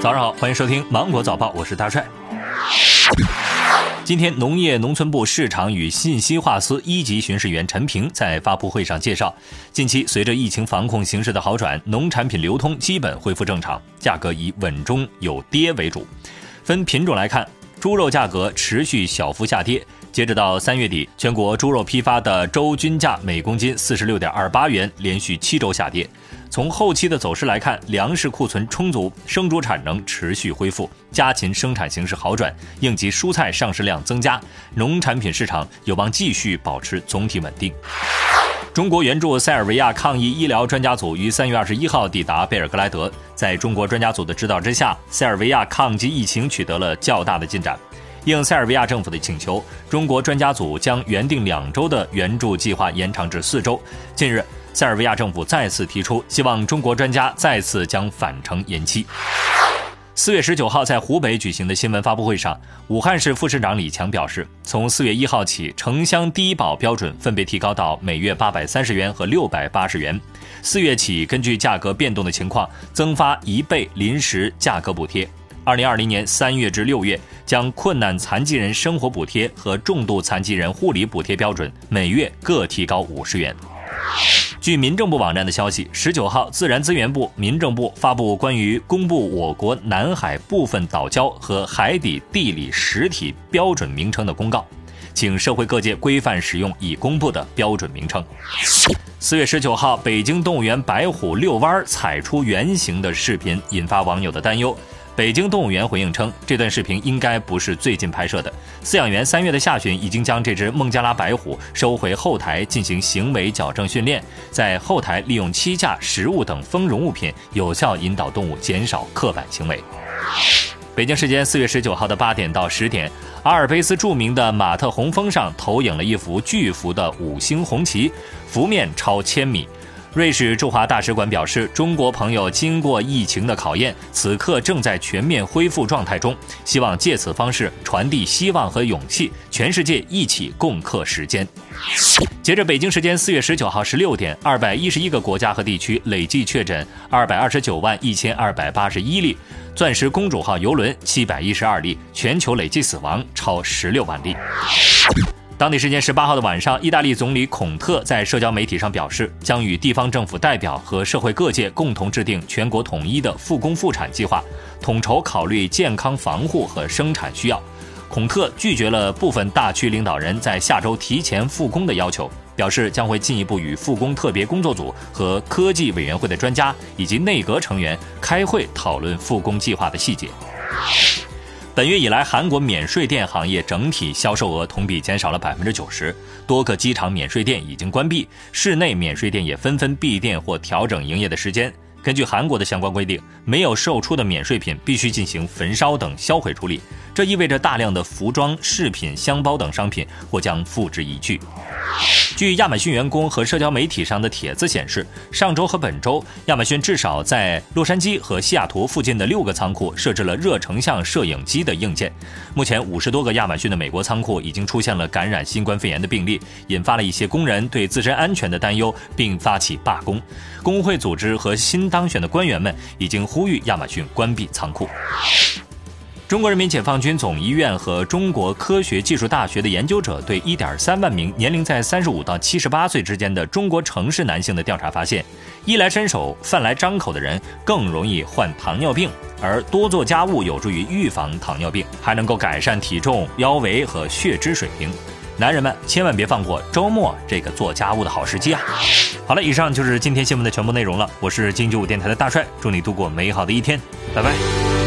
早上好，欢迎收听《芒果早报》，我是大帅。今天，农业农村部市场与信息化司一级巡视员陈平在发布会上介绍，近期随着疫情防控形势的好转，农产品流通基本恢复正常，价格以稳中有跌为主。分品种来看，猪肉价格持续小幅下跌。截止到三月底，全国猪肉批发的周均价每公斤四十六点二八元，连续七周下跌。从后期的走势来看，粮食库存充足，生猪产能持续恢复，家禽生产形势好转，应急蔬菜上市量增加，农产品市场有望继续保持总体稳定。中国援助塞尔维亚抗疫医疗专家组于三月二十一号抵达贝尔格莱德，在中国专家组的指导之下，塞尔维亚抗击疫情取得了较大的进展。应塞尔维亚政府的请求，中国专家组将原定两周的援助计划延长至四周。近日。塞尔维亚政府再次提出，希望中国专家再次将返程延期。四月十九号，在湖北举行的新闻发布会上，武汉市副市长李强表示，从四月一号起，城乡低保标准分别提高到每月八百三十元和六百八十元。四月起，根据价格变动的情况，增发一倍临时价格补贴。二零二零年三月至六月，将困难残疾人生活补贴和重度残疾人护理补贴标准每月各提高五十元。据民政部网站的消息，十九号，自然资源部、民政部发布关于公布我国南海部分岛礁和海底地理实体标准名称的公告，请社会各界规范使用已公布的标准名称。四月十九号，北京动物园白虎遛弯踩出圆形的视频引发网友的担忧。北京动物园回应称，这段视频应该不是最近拍摄的。饲养员三月的下旬已经将这只孟加拉白虎收回后台进行行为矫正训练，在后台利用栖架、食物等丰容物品，有效引导动物减少刻板行为。北京时间四月十九号的八点到十点，阿尔卑斯著名的马特洪峰上投影了一幅巨幅的五星红旗，幅面超千米。瑞士驻华大使馆表示，中国朋友经过疫情的考验，此刻正在全面恢复状态中，希望借此方式传递希望和勇气，全世界一起共克时艰。截至北京时间四月十九号十六点，二百一十一个国家和地区累计确诊二百二十九万一千二百八十一例，钻石公主号邮轮七百一十二例，全球累计死亡超十六万例。当地时间十八号的晚上，意大利总理孔特在社交媒体上表示，将与地方政府代表和社会各界共同制定全国统一的复工复产计划，统筹考虑健康防护和生产需要。孔特拒绝了部分大区领导人在下周提前复工的要求，表示将会进一步与复工特别工作组和科技委员会的专家以及内阁成员开会讨论复工计划的细节。本月以来，韩国免税店行业整体销售额同比减少了百分之九十，多个机场免税店已经关闭，室内免税店也纷纷闭店或调整营业的时间。根据韩国的相关规定，没有售出的免税品必须进行焚烧等销毁处理，这意味着大量的服装、饰品、箱包等商品或将付之一炬。据亚马逊员工和社交媒体上的帖子显示，上周和本周，亚马逊至少在洛杉矶和西雅图附近的六个仓库设置了热成像摄影机的硬件。目前，五十多个亚马逊的美国仓库已经出现了感染新冠肺炎的病例，引发了一些工人对自身安全的担忧，并发起罢工。工会组织和新当选的官员们已经呼吁亚马逊关闭仓库。中国人民解放军总医院和中国科学技术大学的研究者对1.3万名年龄在35到78岁之间的中国城市男性的调查发现，衣来伸手、饭来张口的人更容易患糖尿病，而多做家务有助于预防糖尿病，还能够改善体重、腰围和血脂水平。男人们千万别放过周末这个做家务的好时机啊！好了，以上就是今天新闻的全部内容了。我是金九五电台的大帅，祝你度过美好的一天，拜拜。